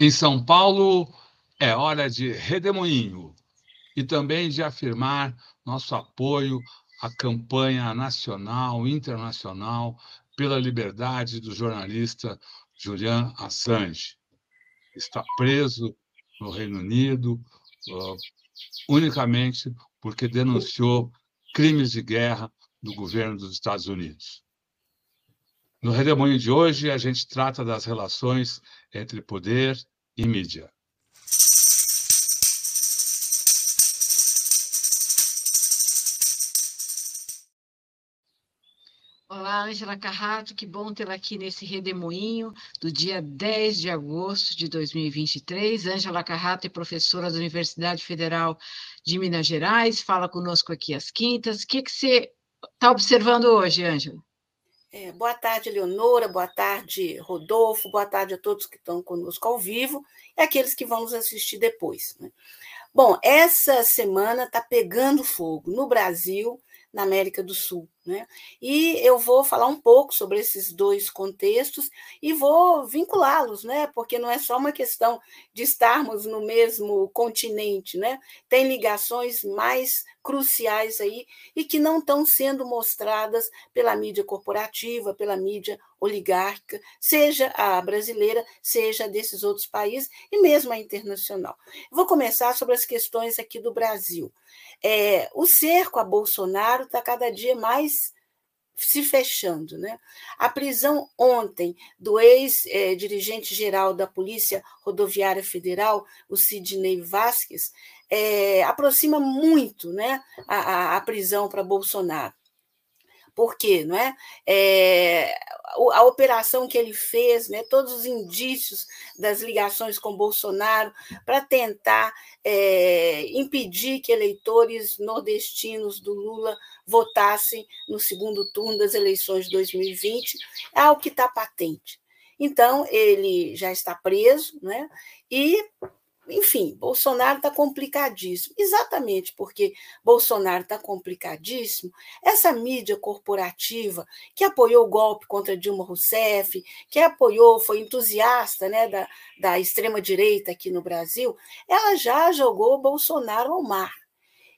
Em São Paulo, é hora de redemoinho e também de afirmar nosso apoio à campanha nacional e internacional pela liberdade do jornalista Julian Assange. Está preso no Reino Unido uh, unicamente porque denunciou crimes de guerra do governo dos Estados Unidos. No Redemoinho de hoje, a gente trata das relações entre poder e mídia. Olá, Angela Carrato, que bom tê-la aqui nesse redemoinho do dia 10 de agosto de 2023. Angela Carrato é professora da Universidade Federal de Minas Gerais, fala conosco aqui às quintas. O que, que você está observando hoje, Angela? É, boa tarde, Leonora, boa tarde, Rodolfo, boa tarde a todos que estão conosco ao vivo e aqueles que vão nos assistir depois. Né? Bom, essa semana está pegando fogo no Brasil, na América do Sul. Né? E eu vou falar um pouco sobre esses dois contextos e vou vinculá-los, né? porque não é só uma questão de estarmos no mesmo continente, né? tem ligações mais cruciais aí e que não estão sendo mostradas pela mídia corporativa, pela mídia oligárquica, seja a brasileira, seja desses outros países e mesmo a internacional. Vou começar sobre as questões aqui do Brasil. É, o cerco a Bolsonaro está cada dia mais se fechando. Né? A prisão ontem do ex-dirigente-geral da Polícia Rodoviária Federal, o Sidney Vasquez, é, aproxima muito né, a, a prisão para Bolsonaro. Por quê? Não é? é? a operação que ele fez, né, todos os indícios das ligações com Bolsonaro, para tentar é, impedir que eleitores nordestinos do Lula votassem no segundo turno das eleições de 2020, é algo que está patente. Então, ele já está preso, né? E enfim, Bolsonaro está complicadíssimo. Exatamente porque Bolsonaro está complicadíssimo, essa mídia corporativa que apoiou o golpe contra Dilma Rousseff, que apoiou, foi entusiasta né, da, da extrema-direita aqui no Brasil, ela já jogou Bolsonaro ao mar.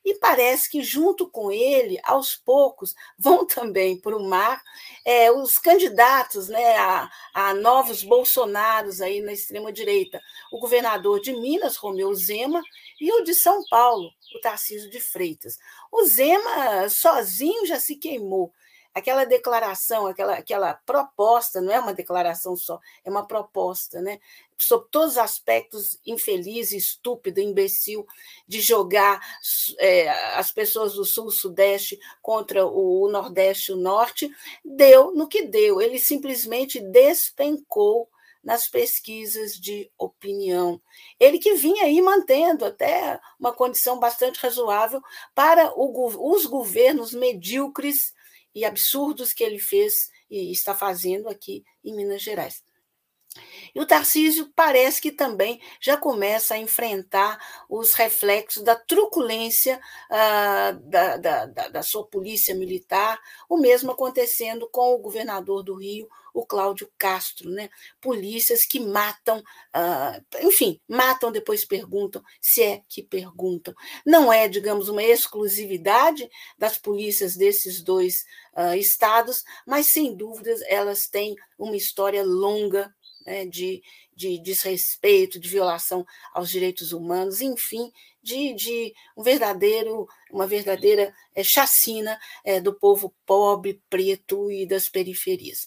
E parece que, junto com ele, aos poucos, vão também para o mar é, os candidatos né, a, a novos Bolsonaros aí na extrema-direita. O governador de Minas, Romeu Zema, e o de São Paulo, o Tarcísio de Freitas. O Zema sozinho já se queimou aquela declaração, aquela, aquela proposta, não é uma declaração só, é uma proposta, né? Sobre todos os aspectos infeliz, estúpido, imbecil, de jogar é, as pessoas do Sul, Sudeste contra o, o Nordeste e o Norte, deu no que deu. Ele simplesmente despencou nas pesquisas de opinião. Ele que vinha aí mantendo até uma condição bastante razoável para o, os governos medíocres e absurdos que ele fez e está fazendo aqui em Minas Gerais. E o Tarcísio parece que também já começa a enfrentar os reflexos da truculência uh, da, da, da, sua polícia militar, o mesmo acontecendo com o governador do Rio, o Cláudio Castro, né? Polícias que matam, uh, enfim, matam, depois perguntam, se é que perguntam. Não é, digamos, uma exclusividade das polícias desses dois uh, estados, mas sem dúvidas elas têm uma história longa né, de, de desrespeito, de violação aos direitos humanos, enfim, de, de um verdadeiro, uma verdadeira é, chacina é, do povo pobre, preto e das periferias.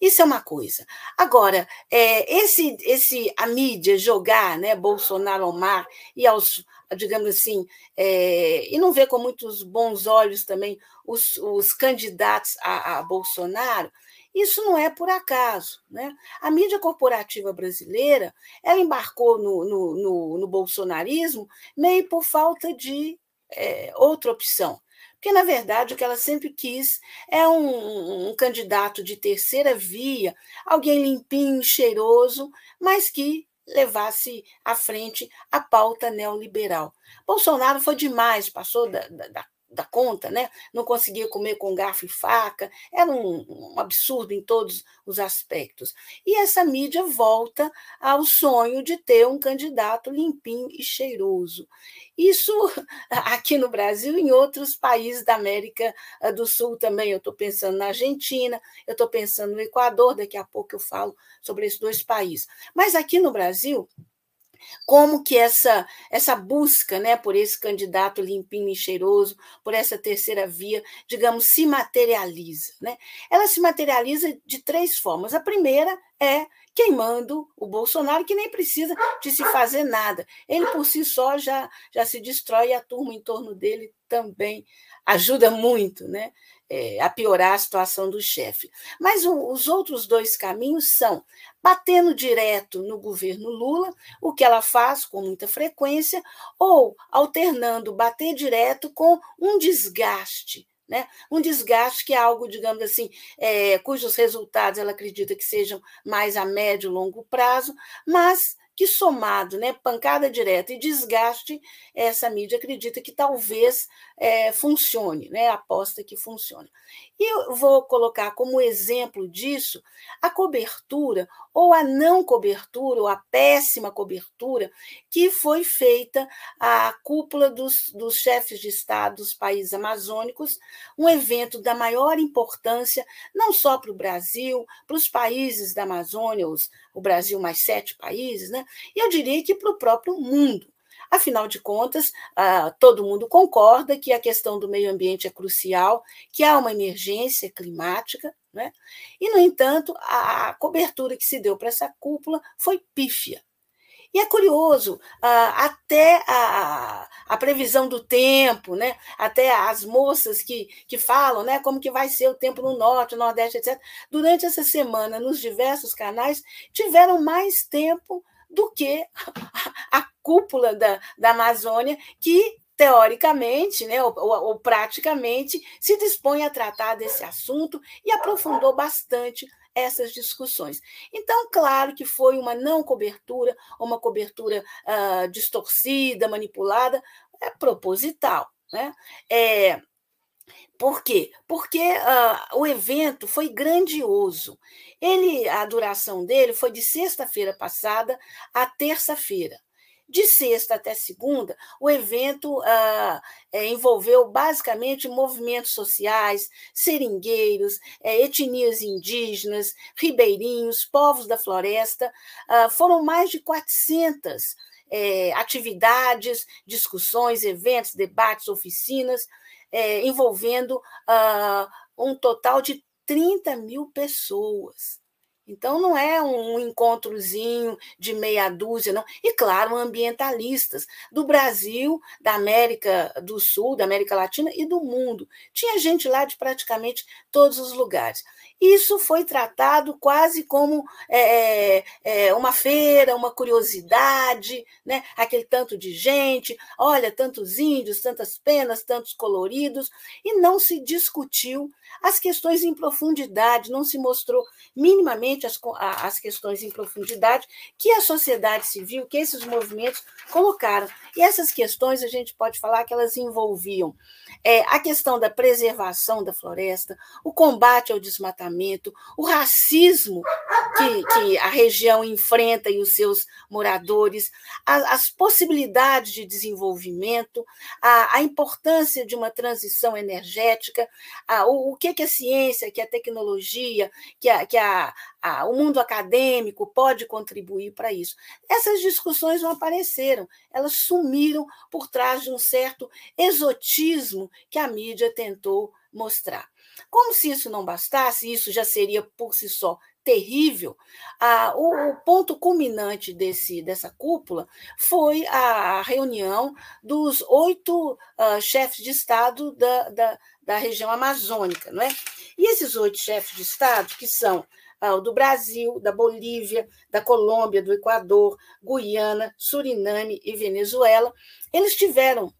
Isso é uma coisa. Agora, é, esse, esse a mídia jogar né, Bolsonaro ao mar e aos, digamos assim, e não ver com muitos bons olhos também os, os candidatos a, a Bolsonaro, isso não é por acaso. Né? A mídia corporativa brasileira ela embarcou no, no, no, no bolsonarismo meio por falta de é, outra opção. Porque, na verdade, o que ela sempre quis é um, um, candidato de terceira via, alguém limpinho, cheiroso, mas que levasse à frente a pauta neoliberal. Bolsonaro foi demais, passou da, da, da conta, né? não conseguia comer com garfo e faca, era um, um, absurdo em todos os aspectos. E essa mídia volta ao sonho de ter um candidato limpinho e cheiroso. Isso aqui no Brasil e em outros países da América ah, do Sul também. Eu estou pensando na Argentina, eu estou pensando no Equador, daqui a pouco eu falo sobre esses dois países. Mas aqui no Brasil, como que essa essa busca, né, por esse candidato limpinho e cheiroso, por essa terceira via, digamos, se materializa, né? Ela se materializa de três formas. A primeira é queimando o Bolsonaro, que nem precisa de se fazer nada. Ele por si só já já se destrói e a turma em torno dele também ajuda muito, né? é, a piorar a situação do chefe. Mas o, os outros dois caminhos são batendo direto no governo Lula, o que ela faz com muita frequência, ou alternando bater direto com um desgaste né? Um desgaste que é algo, digamos assim, é, cujos resultados ela acredita que sejam mais a médio e longo prazo, mas que somado, né, pancada direta e desgaste, essa mídia acredita que talvez é, funcione, né, aposta que funcione. E eu vou colocar como exemplo disso a cobertura ou a não cobertura, ou a péssima cobertura que foi feita à cúpula dos, dos chefes de Estado dos países amazônicos, um evento da maior importância, não só para o Brasil, para os países da Amazônia, os, o Brasil mais sete países, né? E eu diria que para o próprio mundo. Afinal de contas, ah, todo mundo concorda que a questão do meio ambiente é crucial, que há uma emergência climática, né? e, no entanto, a cobertura que se deu para essa cúpula foi pífia. E é curioso, ah, até a, a previsão do tempo, né? até as moças que, que falam né? como que vai ser o tempo no norte, no nordeste, etc., durante essa semana, nos diversos canais, tiveram mais tempo do que a cúpula da, da Amazônia, que teoricamente, né, ou, ou, praticamente, se dispõe a tratar desse assunto e aprofundou bastante essas discussões. Então, claro que foi uma não cobertura, uma cobertura uh, distorcida, manipulada, é proposital. Né? É, por quê? Porque uh, o evento foi grandioso. Ele, a duração dele foi de sexta-feira passada a terça-feira. De sexta até segunda, o evento ah, envolveu basicamente movimentos sociais, seringueiros, é, etnias indígenas, ribeirinhos, povos da floresta. Ah, foram mais de 400 é, atividades, discussões, eventos, debates, oficinas, é, envolvendo ah, um total de 30 mil pessoas. Então, não é um encontrozinho de meia dúzia, não. E, claro, ambientalistas do Brasil, da América do Sul, da América Latina e do mundo. Tinha gente lá de praticamente todos os lugares. Isso foi tratado quase como é, é, é, uma feira, uma curiosidade, né? aquele tanto de gente, olha, tantos índios, tantas penas, tantos coloridos, e não se discutiu as questões em profundidade, não se mostrou minimamente as, as questões em profundidade que a sociedade civil, que esses movimentos colocaram. E essas questões a gente pode falar que elas envolviam é, a questão da preservação da floresta, o combate ao desmatamento, o racismo que, que a região enfrenta e os seus moradores, a, as possibilidades de desenvolvimento, a, a, importância de uma transição energética, a, o, o que, que a ciência, que a tecnologia, que a, que a, a, o mundo acadêmico pode contribuir para isso. Essas discussões não apareceram, elas sumiram por trás de um certo exotismo que a mídia tentou mostrar. Como se isso não bastasse, isso já seria por si só terrível, ah, o, o, ponto culminante desse, dessa cúpula foi a, reunião dos oito ah, chefes de Estado da, da, da região amazônica. Não é? E esses oito chefes de Estado, que são do Brasil, da Bolívia, da Colômbia, do Equador, Guiana, Suriname e Venezuela, eles tiveram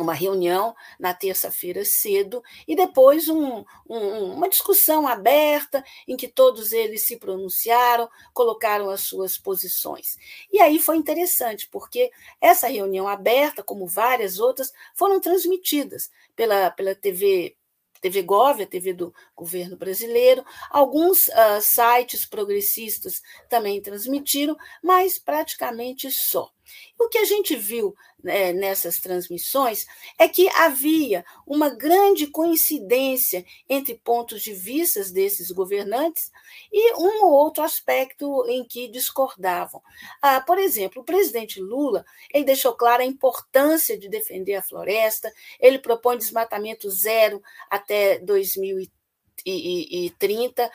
uma reunião na terça-feira cedo e depois um, um, uma discussão aberta em que todos eles se pronunciaram, colocaram as suas posições. E aí foi interessante, porque essa reunião aberta, como várias outras, foram transmitidas pela, pela TV TV Gov, a TV do governo brasileiro, alguns uh, sites progressistas também transmitiram, mas praticamente só. O que a gente viu né, nessas transmissões é que havia uma grande coincidência entre pontos de vista desses governantes e um ou outro aspecto em que discordavam. Ah, por exemplo, o presidente Lula ele deixou clara a importância de defender a floresta, ele propõe desmatamento zero até 2030,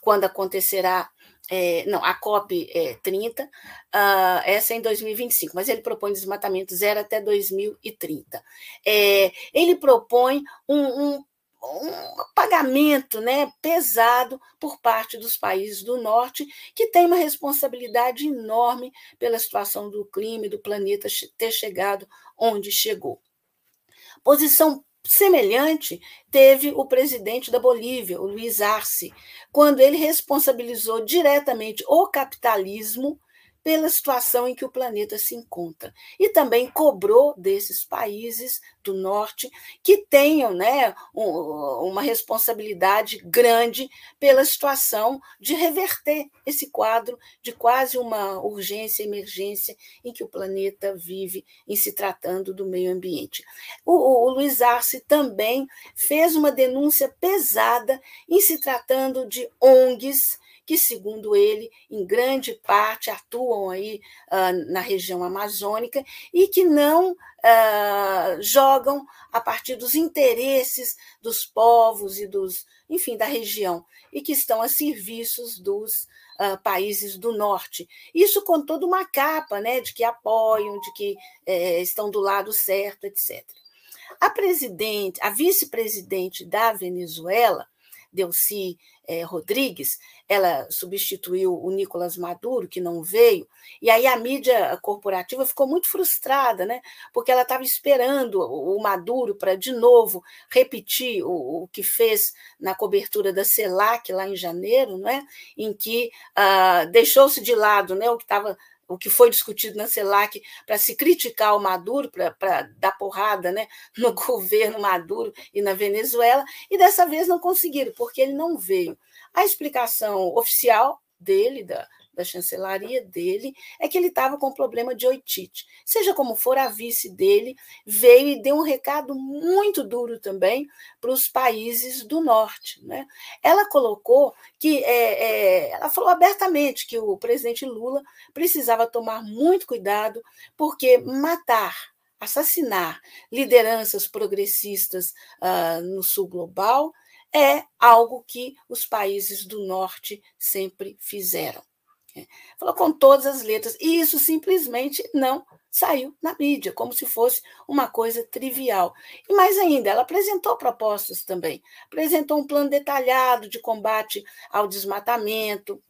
quando acontecerá é, não, a COP é 30, uh, essa é em 2025, mas ele propõe desmatamento zero até 2030. É, ele propõe um, um, um pagamento né, pesado por parte dos países do norte, que tem uma responsabilidade enorme pela situação do clima e do planeta ter chegado onde chegou. Posição Semelhante teve o presidente da Bolívia, o Luiz Arce, quando ele responsabilizou diretamente o capitalismo pela situação em que o planeta se encontra. E também cobrou desses países do norte que tenham né, uma responsabilidade grande pela situação de reverter esse quadro de quase uma urgência, emergência em que o planeta vive em se tratando do meio ambiente. O, o Luiz Arce também fez uma denúncia pesada em se tratando de ONGs que, segundo ele, em grande parte atuam aí uh, na região amazônica e que não uh, jogam a partir dos interesses dos povos e dos, enfim, da região, e que estão a serviços dos Uh, países do norte. Isso com toda uma capa né, de que apoiam, de que eh, estão do lado certo, etc. A presidente, a vice-presidente da Venezuela, Delcy é, Rodrigues, ela substituiu o Nicolas Maduro, que não veio, e aí a mídia corporativa ficou muito frustrada, né? porque ela estava esperando o Maduro para, de novo, repetir o, o, que fez na cobertura da CELAC, lá em janeiro, né? em que uh, deixou-se de lado né? o que estava o que foi discutido na CELAC para se criticar o Maduro, para dar porrada né, no governo Maduro e na Venezuela, e dessa vez não conseguiram, porque ele não veio. A explicação oficial dele, da, da chancelaria dele, é que ele estava com problema de oitite. Seja como for, a vice dele veio e deu um recado muito duro também para os países do norte. Né? Ela colocou que, é, é, ela falou abertamente que o presidente Lula precisava tomar muito cuidado, porque matar assassinar lideranças progressistas uh, no sul global é algo que os países do norte sempre fizeram. Falou com todas as letras. E isso simplesmente não saiu na mídia, como se fosse uma coisa trivial. E mais ainda, ela apresentou propostas também. Apresentou um plano detalhado de combate ao desmatamento,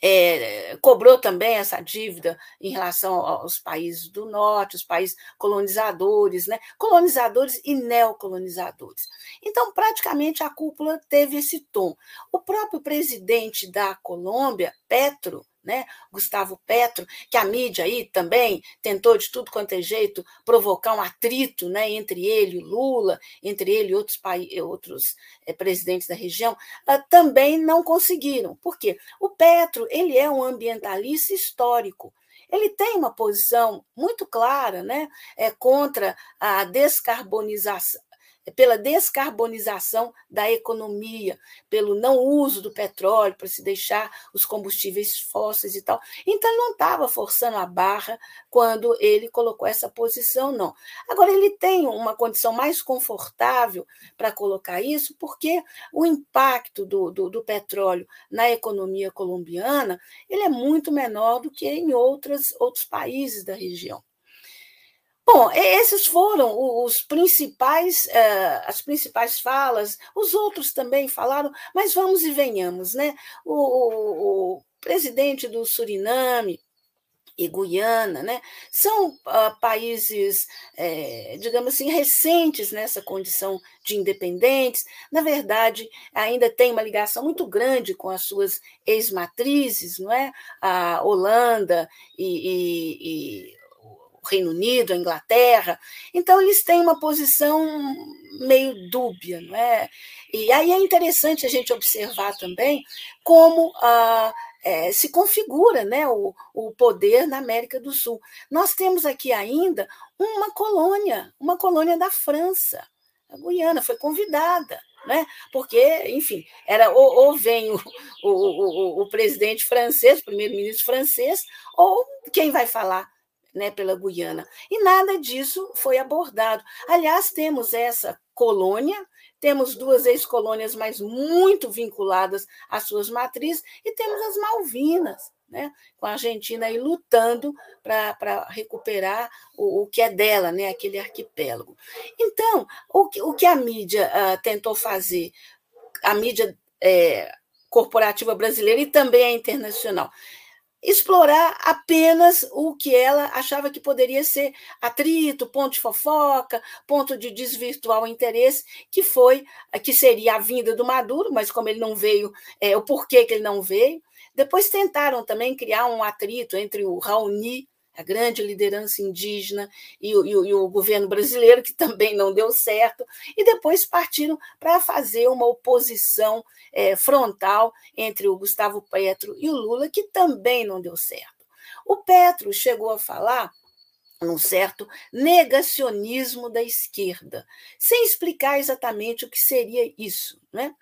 é, cobrou também essa dívida em relação aos países do norte, os países colonizadores, né? colonizadores e neocolonizadores. Então, praticamente, a cúpula teve esse tom. O próprio presidente da Colômbia, Petro, né? Gustavo Petro, que a mídia aí também tentou de tudo quanto é jeito provocar um atrito né, entre ele e Lula, entre ele e outros, outros é, presidentes da região, uh, também não conseguiram. Por quê? O Petro ele é um ambientalista histórico. Ele tem uma posição muito clara né, é, contra a descarbonização, pela descarbonização da economia, pelo não uso do petróleo para se deixar os combustíveis fósseis e tal. Então, ele não estava forçando a barra quando ele colocou essa posição, não. Agora, ele tem uma condição mais confortável para colocar isso, porque o impacto do, do, do petróleo na economia colombiana ele é muito menor do que em outras, outros países da região. Bom, esses foram os principais, uh, as principais falas, os outros também falaram, mas vamos e venhamos, né? O, o, o presidente do Suriname, e Guiana, né? são uh, países, é, digamos assim, recentes nessa condição de independentes. Na verdade, ainda tem uma ligação muito grande com as suas ex-matrizes, não é? A Holanda e, e, e o Reino Unido, a Inglaterra. Então, eles têm uma posição meio dúbia, não é? E aí é interessante a gente observar também como a uh, é, se configura né, o, o poder na América do Sul. Nós temos aqui ainda uma colônia, uma colônia da França. A Guiana foi convidada, né? porque, enfim, era ou, ou vem o, o, o, o presidente francês, o primeiro-ministro francês, ou quem vai falar né, pela Guiana. E nada disso foi abordado. Aliás, temos essa colônia temos duas ex-colônias, mas muito vinculadas às suas matrizes, e temos as Malvinas, né, com a Argentina aí lutando para recuperar o, o, que é dela, né, aquele arquipélago. Então, o que, o que a mídia uh, tentou fazer, a mídia é, corporativa brasileira e também a internacional, explorar apenas o que ela achava que poderia ser atrito, ponto de fofoca, ponto de desvirtuar o interesse, que foi que seria a vinda do Maduro, mas como ele não veio, é, o porquê que ele não veio. Depois tentaram também criar um atrito entre o Raoni a grande liderança indígena e o, e, e o, governo brasileiro, que também não deu certo, e depois partiram para fazer uma oposição é, frontal entre o Gustavo Petro e o Lula, que também não deu certo. O Petro chegou a falar num certo negacionismo da esquerda, sem explicar exatamente o que seria isso. Né?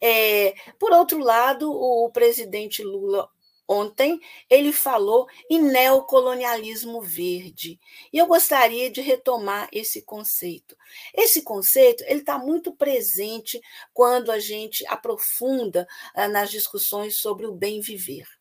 É, por outro lado, o presidente Lula Ontem ele falou em neocolonialismo verde. E eu gostaria de retomar esse conceito. Esse conceito ele está muito presente quando a gente aprofunda ah, nas discussões sobre o bem viver.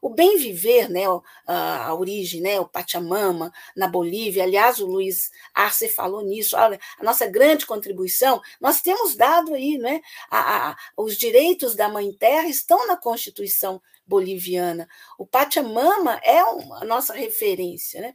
O bem viver, né, a origem, né, o Pachamama na Bolívia, aliás, o Luiz Arce falou nisso, a nossa grande contribuição, nós temos dado aí, né, a, a, os direitos da Mãe Terra estão na Constituição boliviana. O Pachamama é a nossa referência, né?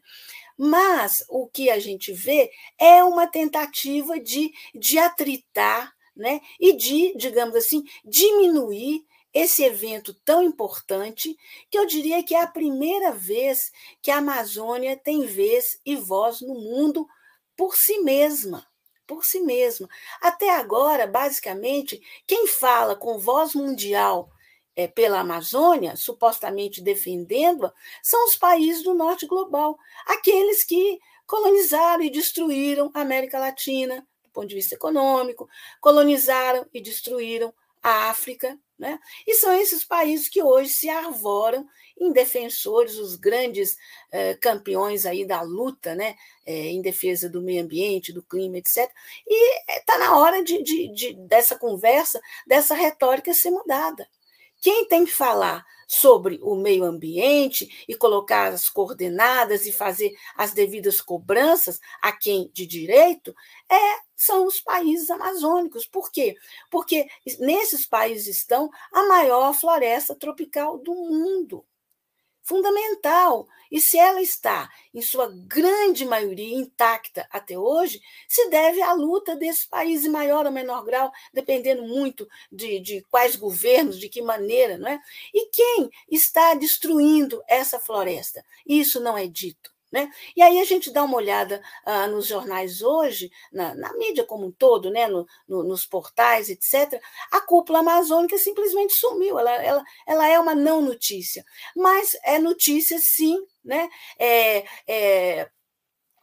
Mas o que a gente vê é uma tentativa de, de atritar né? e de, digamos assim, diminuir esse evento tão importante, que eu diria que é a primeira vez que a Amazônia tem vez e voz no mundo por si mesma. Por si mesma. Até agora, basicamente, quem fala com voz mundial é, pela Amazônia, supostamente defendendo-a, são os países do norte global, aqueles que colonizaram e destruíram a América Latina, do ponto de vista econômico, colonizaram e destruíram a África, né? E são esses países que hoje se arvoram em defensores, os grandes eh, campeões aí da luta, né? Eh, em defesa do meio ambiente, do clima, etc. E está na hora de, de, de, dessa conversa, dessa retórica ser mudada. Quem tem que falar sobre o meio ambiente e colocar as coordenadas e fazer as devidas cobranças a quem de direito é são os países amazônicos. Por quê? Porque nesses países estão a maior floresta tropical do mundo fundamental. E se ela está, em sua grande maioria, intacta até hoje, se deve à luta desses países, em maior ou menor grau, dependendo muito de, de quais governos, de que maneira, não é? E quem está destruindo essa floresta? Isso não é dito. Né? E aí a gente dá uma olhada ah, nos jornais hoje, na, na, mídia como um todo, né? No, no, nos portais, etc. A cúpula amazônica simplesmente sumiu, ela, ela, ela é uma não notícia, mas é notícia sim, né? É, é,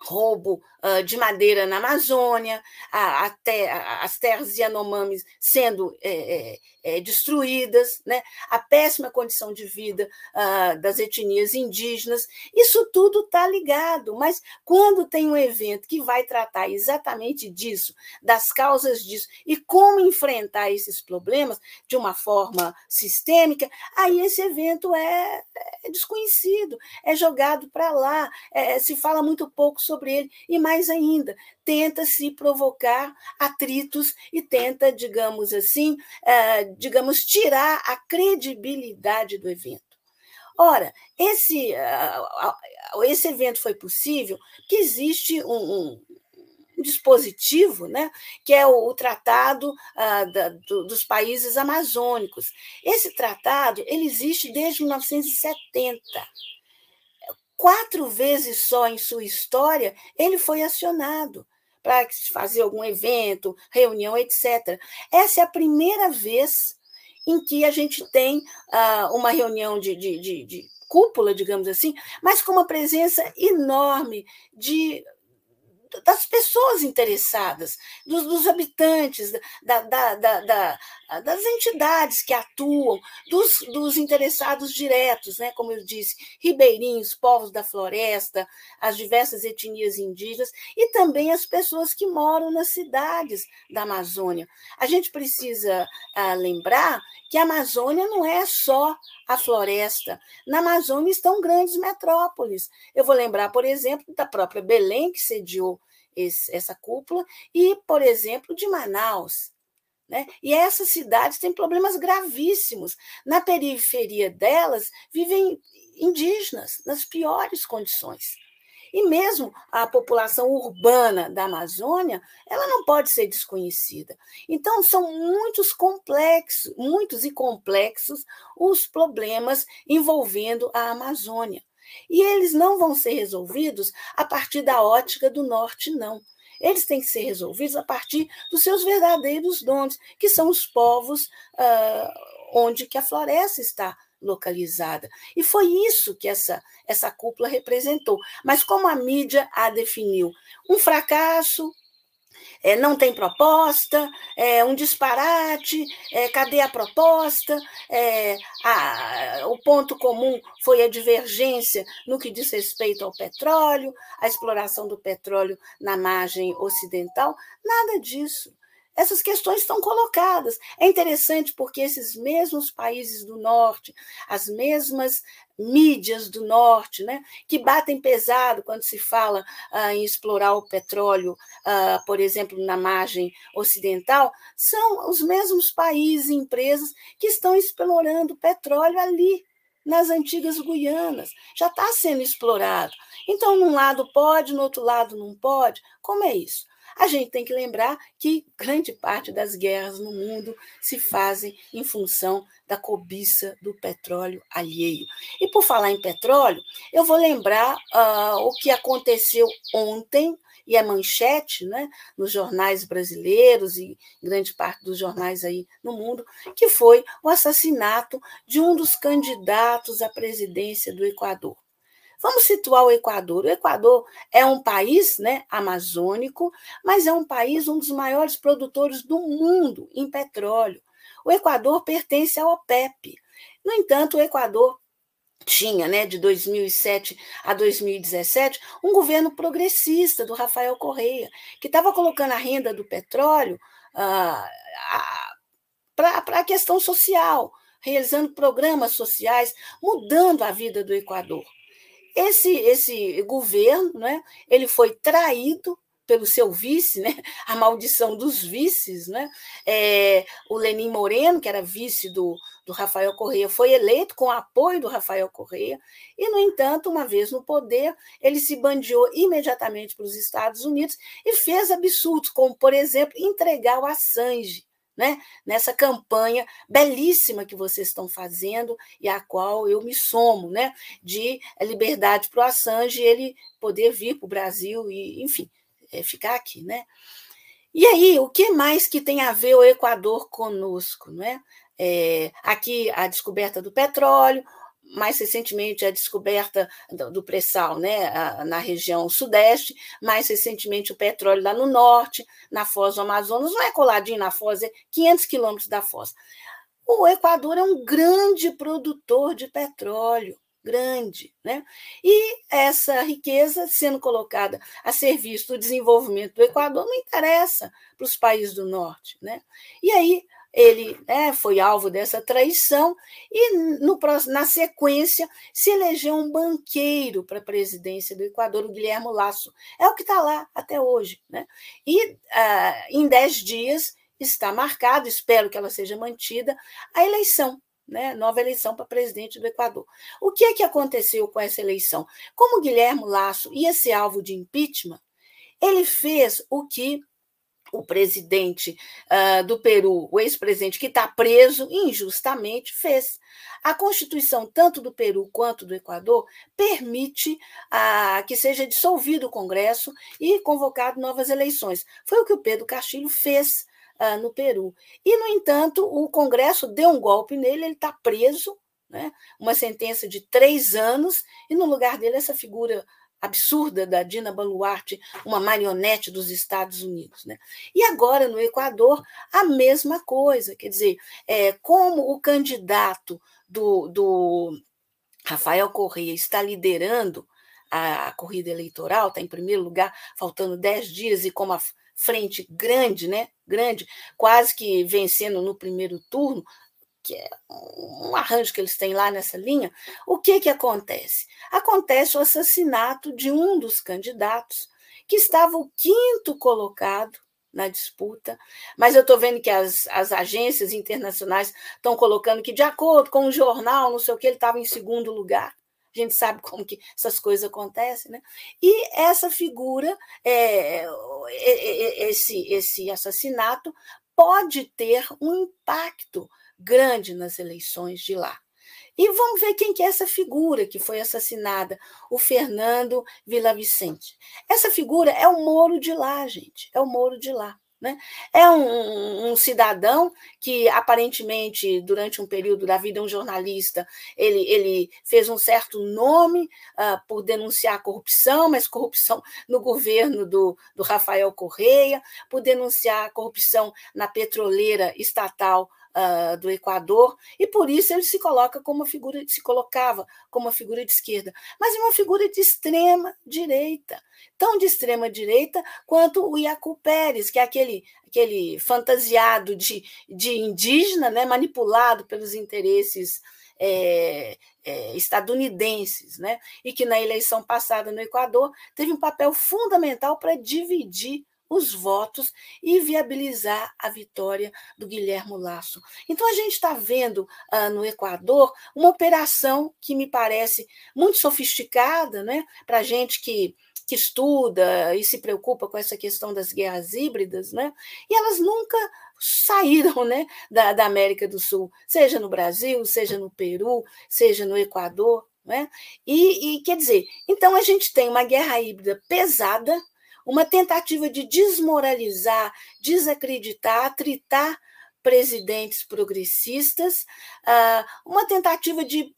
roubo de madeira na Amazônia, a, a, as terras Yanomamis sendo é, é, é, destruídas, né? a péssima condição de vida uh, das etnias indígenas, isso tudo está ligado, mas quando tem um evento que vai tratar exatamente disso, das causas disso, e como enfrentar esses problemas de uma forma sistêmica, aí esse evento é, é desconhecido, é jogado para lá, é, se fala muito pouco sobre ele, e mais mais ainda, tenta se provocar atritos e tenta, digamos assim, eh, digamos, tirar a credibilidade do evento. Ora, esse, uh, esse evento foi possível que existe um, um, um dispositivo, né, que é o, o Tratado uh, da, do, dos Países Amazônicos. Esse tratado ele existe desde 1970. Quatro vezes só em sua história ele foi acionado para fazer algum evento, reunião, etc. Essa é a primeira vez em que a gente tem uh, uma reunião de, de, de, de cúpula, digamos assim, mas com uma presença enorme de das pessoas interessadas, dos, dos habitantes, da, da, da, das entidades que atuam, dos, dos, interessados diretos, né? como eu disse, ribeirinhos, povos da floresta, as diversas etnias indígenas e também as pessoas que moram nas cidades da Amazônia. A gente precisa ah, lembrar que a Amazônia não é só a floresta. Na Amazônia estão grandes metrópoles. Eu vou lembrar, por exemplo, da própria Belém, que sediou esse, essa cúpula, e, por exemplo, de Manaus. Né? E essas cidades têm problemas gravíssimos. Na periferia delas vivem indígenas, nas piores condições. E mesmo a população urbana da Amazônia, ela não pode ser desconhecida. Então, são muitos complexos, muitos e complexos os problemas envolvendo a Amazônia. E eles não vão ser resolvidos a partir da ótica do norte, não. Eles têm que ser resolvidos a partir dos seus verdadeiros donos, que são os povos uh, onde que a floresta está localizada. E foi isso que essa, essa cúpula representou. Mas como a mídia a definiu? Um fracasso, é, não tem proposta, é um disparate, é, cadê a proposta? É, a, o ponto comum foi a divergência no que diz respeito ao petróleo, a exploração do petróleo na margem ocidental, nada disso essas questões estão colocadas. É interessante porque esses mesmos países do norte, as mesmas mídias do norte, né, que batem pesado quando se fala ah, em explorar o petróleo, ah, por exemplo, na margem ocidental, são os mesmos países e empresas que estão explorando petróleo ali, nas antigas Guianas. Já está sendo explorado. Então, num lado pode, no outro lado não pode. Como é isso? A gente tem que lembrar que grande parte das guerras no mundo se fazem em função da cobiça do petróleo alheio. E por falar em petróleo, eu vou lembrar uh, o que aconteceu ontem e é manchete né, nos jornais brasileiros e grande parte dos jornais aí no mundo, que foi o assassinato de um dos candidatos à presidência do Equador. Vamos situar o Equador. O Equador é um país né, amazônico, mas é um país, um dos maiores produtores do mundo em petróleo. O Equador pertence ao OPEP. No entanto, o Equador tinha, né, de 2007 a 2017, um governo progressista do Rafael Correia, que estava colocando a renda do petróleo ah, para a questão social, realizando programas sociais, mudando a vida do Equador. Esse, esse governo né, ele foi traído pelo seu vice, né? a maldição dos vices. Né? É, o Lenin Moreno, que era vice do, do Rafael Correia, foi eleito com o apoio do Rafael Correia, e, no entanto, uma vez no poder, ele se bandiou imediatamente para os Estados Unidos e fez absurdos, como, por exemplo, entregar o Assange né? nessa campanha belíssima que vocês estão fazendo e a qual eu me somo, né? de liberdade para o Assange ele poder vir para o Brasil e, enfim, é, ficar aqui. Né? E aí, o que mais que tem a ver o Equador conosco? Não é? É, aqui a descoberta do petróleo, mais recentemente a descoberta do pré-sal né, na região sudeste, mais recentemente o petróleo lá no norte, na foz do Amazonas, não é coladinho na foz, é 500 quilômetros da foz. O Equador é um grande produtor de petróleo, grande, né? E essa riqueza sendo colocada a serviço do desenvolvimento do Equador não interessa para os países do norte, né? E aí ele né, foi alvo dessa traição e, no, na sequência, se elegeu um banqueiro para a presidência do Equador, o Guilherme Lasso. É o que está lá até hoje. Né? E, ah, em dez dias, está marcado, espero que ela seja mantida, a eleição né, nova eleição para presidente do Equador. O que é que aconteceu com essa eleição? Como Guilherme Lasso ia ser alvo de impeachment, ele fez o que o presidente uh, do Peru, o ex-presidente que está preso injustamente, fez. A Constituição, tanto do Peru quanto do Equador, permite uh, que seja dissolvido o Congresso e convocado novas eleições. Foi o que o Pedro Castilho fez uh, no Peru. E, no entanto, o Congresso deu um golpe nele, ele está preso, né? uma sentença de três anos, e no lugar dele, essa figura absurda da Dina Baluarte, uma marionete dos Estados Unidos. Né? E agora, no Equador, a mesma coisa. Quer dizer, é, como o candidato do, do Rafael Correia está liderando a, a corrida eleitoral, está em primeiro lugar, faltando dez dias, e com uma frente grande, né? Grande, quase que vencendo no primeiro turno, que é um arranjo que eles têm lá nessa linha, o que, que acontece? Acontece o assassinato de um dos candidatos, que estava o quinto colocado na disputa, mas eu estou vendo que as, as agências internacionais estão colocando que, de acordo com o jornal, não sei o que, ele estava em segundo lugar. A gente sabe como que essas coisas acontecem, né? E essa figura, é, esse, esse assassinato, pode ter um impacto grande nas eleições de lá. E vamos ver quem que é essa figura que foi assassinada, o Fernando Vilavicente. Essa figura é o Moro de lá, gente, é o Moro de lá. Né? É um, um, cidadão que, aparentemente, durante um período da vida, um jornalista, ele, ele fez um certo nome uh, por denunciar corrupção, mas corrupção no governo do, do Rafael Correia, por denunciar corrupção na petroleira estatal uh, do Equador, e por isso ele se coloca como uma figura, se colocava como uma figura de esquerda, mas uma figura de extrema direita, tão de extrema direita quanto o Iacu Pérez, que é aquele, aquele fantasiado de, de indígena, né, manipulado pelos interesses é, é, estadunidenses, né? e que na eleição passada no Equador teve um papel fundamental para dividir os votos e viabilizar a vitória do Guilherme Lasso. Então, a gente está vendo uh, no Equador uma operação que me parece muito sofisticada, né? para gente que que estuda e se preocupa com essa questão das guerras híbridas, né? E elas nunca saíram, né, da, da América do Sul, seja no Brasil, seja no Peru, seja no Equador, né? E, e quer dizer, então a gente tem uma guerra híbrida pesada, uma tentativa de desmoralizar, desacreditar, atritar presidentes progressistas, ah, uma tentativa de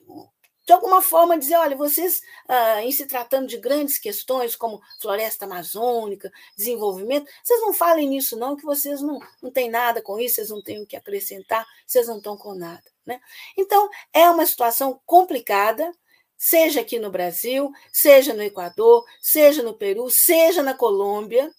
de alguma forma dizer, olha, vocês, ah, em se tratando de grandes questões como floresta amazônica, desenvolvimento, vocês não falem nisso não, que vocês não, não têm nada com isso, vocês não têm o que acrescentar, vocês não estão com nada. Né? Então, é uma situação complicada, seja aqui no Brasil, seja no Equador, seja no Peru, seja na Colômbia.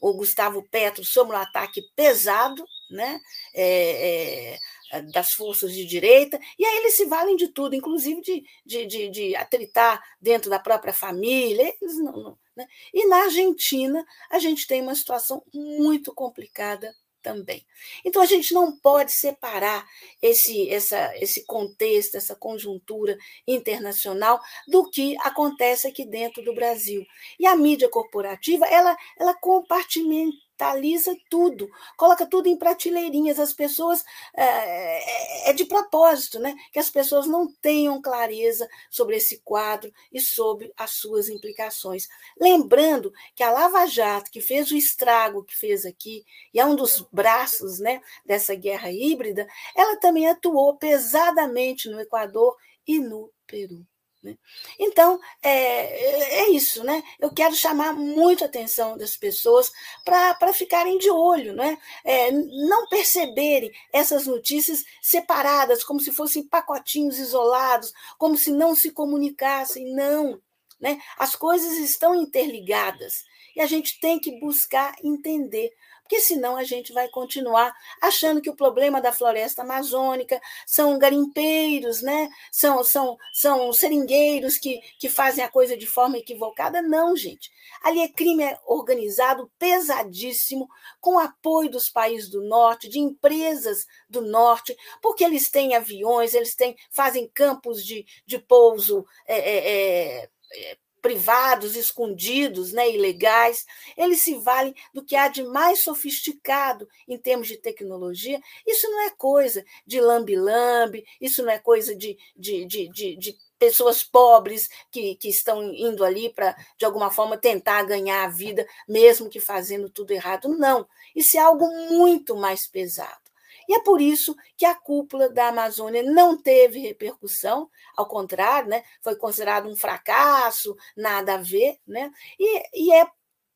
O Gustavo Petro sobre um ataque pesado né, é, é, das forças de direita, e aí eles se valem de tudo, inclusive de, de, de, de atritar dentro da própria família. Eles não, não, né? E na Argentina, a gente tem uma situação muito complicada também. Então a gente não pode separar esse, essa, esse contexto, essa conjuntura internacional do que acontece aqui dentro do Brasil. E a mídia corporativa, ela, ela compartimenta digitaliza tudo, coloca tudo em prateleirinhas. As pessoas. É, é, de propósito, né? Que as pessoas não tenham clareza sobre esse quadro e sobre as suas implicações. Lembrando que a Lava Jato, que fez o estrago que fez aqui, e é um dos braços né, dessa guerra híbrida, ela também atuou pesadamente no Equador e no Peru. Né? Então, é, é isso, né? Eu quero chamar muito a atenção das pessoas para ficarem de olho, né? É, não perceberem essas notícias separadas, como se fossem pacotinhos isolados, como se não se comunicassem. Não, né? As coisas estão interligadas e a gente tem que buscar entender porque senão a gente vai continuar achando que o problema da floresta amazônica são garimpeiros, né? são, são, são seringueiros que, que fazem a coisa de forma equivocada. Não, gente. Ali é crime organizado pesadíssimo, com apoio dos países do norte, de empresas do norte, porque eles têm aviões, eles têm, fazem campos de, de pouso. É, é, é, privados, escondidos, né, ilegais, eles se valem do que há de mais sofisticado em termos de tecnologia. Isso não é coisa de lambi-lambi, isso não é coisa de, de, de, de, de pessoas pobres que, que estão indo ali para, de alguma forma, tentar ganhar a vida, mesmo que fazendo tudo errado. Não, isso é algo muito mais pesado. E é por isso que a cúpula da Amazônia não teve repercussão, ao contrário, né, foi considerado um fracasso, nada a ver, né, e, e é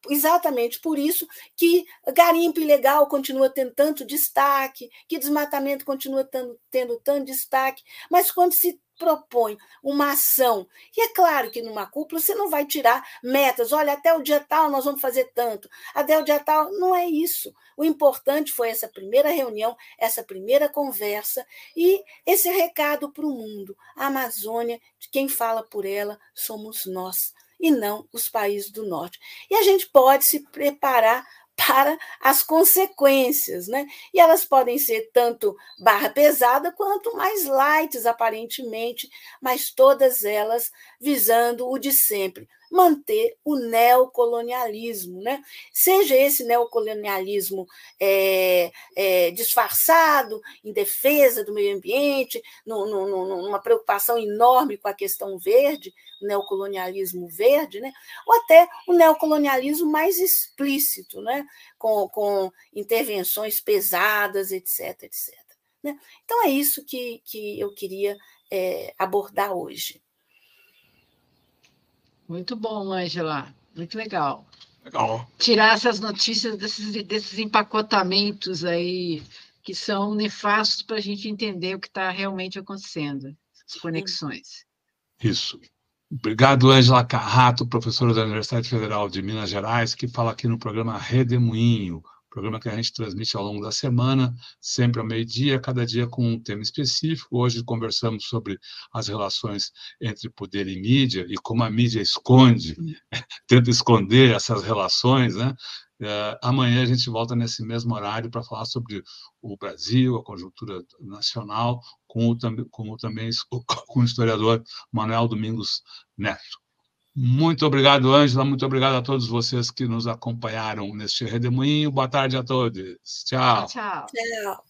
exatamente por isso que garimpo ilegal continua tendo tanto destaque, que desmatamento continua tendo, tendo tanto destaque, mas quando se propõe uma ação. E é claro que numa cúpula você não vai tirar metas, olha, até o dia tal nós vamos fazer tanto, até o dia tal. Não é isso. O importante foi essa primeira reunião, essa primeira conversa e esse recado para o mundo. A Amazônia, quem fala por ela somos nós e não os países do norte. E a gente pode se preparar para as consequências, né? E elas podem ser tanto barra pesada quanto mais light, aparentemente, mas todas elas visando o de sempre, manter o neocolonialismo, né? seja esse neocolonialismo é, é, disfarçado, em defesa do meio ambiente, no, no, numa preocupação enorme com a questão verde, o neocolonialismo verde, né? ou até o neocolonialismo mais explícito, né? com, com intervenções pesadas, etc. etc. Né? Então, é isso que, que eu queria é, abordar hoje. Muito bom, Angela. Muito legal. Legal. Tirar essas notícias desses, desses empacotamentos aí que são nefastos para a gente entender o que está realmente acontecendo, as conexões. Isso. Obrigado, Angela Carrato, professora da Universidade Federal de Minas Gerais, que fala aqui no programa Redemoinho, programa que a gente transmite ao longo da semana, sempre ao meio-dia, cada dia com um tema específico. Hoje conversamos sobre as relações entre poder e mídia e como a mídia esconde, tenta esconder essas relações, né? Uh, amanhã a gente volta nesse mesmo horário para falar sobre o Brasil, a conjuntura nacional, com o, com o também com o historiador Manuel Domingos Neto. Muito obrigado, Ângela. Muito obrigado a todos vocês que nos acompanharam neste redemoinho. Boa tarde a todos. Tchau. Tchau. Tchau.